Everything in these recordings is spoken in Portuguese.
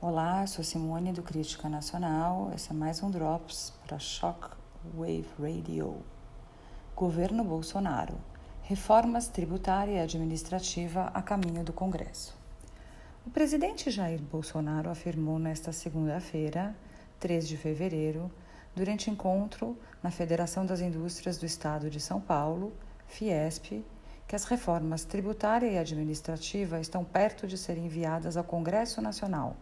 Olá, sou Simone do Crítica Nacional. Esse é mais um Drops para Shock Wave Radio. Governo Bolsonaro. Reformas tributária e administrativa a caminho do Congresso. O presidente Jair Bolsonaro afirmou nesta segunda-feira, 3 de fevereiro, durante encontro na Federação das Indústrias do Estado de São Paulo, Fiesp, que as reformas tributária e administrativa estão perto de serem enviadas ao Congresso Nacional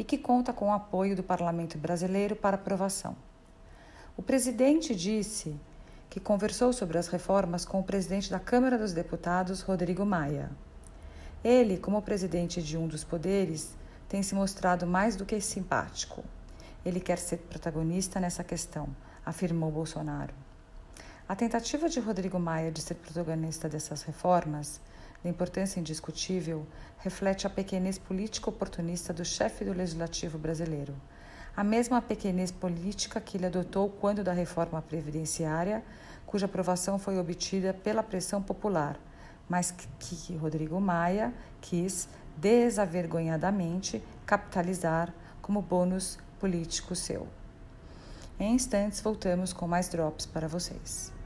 e que conta com o apoio do Parlamento brasileiro para aprovação. O presidente disse que conversou sobre as reformas com o presidente da Câmara dos Deputados, Rodrigo Maia. Ele, como presidente de um dos poderes, tem se mostrado mais do que simpático. Ele quer ser protagonista nessa questão, afirmou Bolsonaro. A tentativa de Rodrigo Maia de ser protagonista dessas reformas de importância indiscutível, reflete a pequenez política oportunista do chefe do legislativo brasileiro. A mesma pequenez política que ele adotou quando da reforma previdenciária, cuja aprovação foi obtida pela pressão popular, mas que Rodrigo Maia quis desavergonhadamente capitalizar como bônus político seu. Em instantes, voltamos com mais drops para vocês.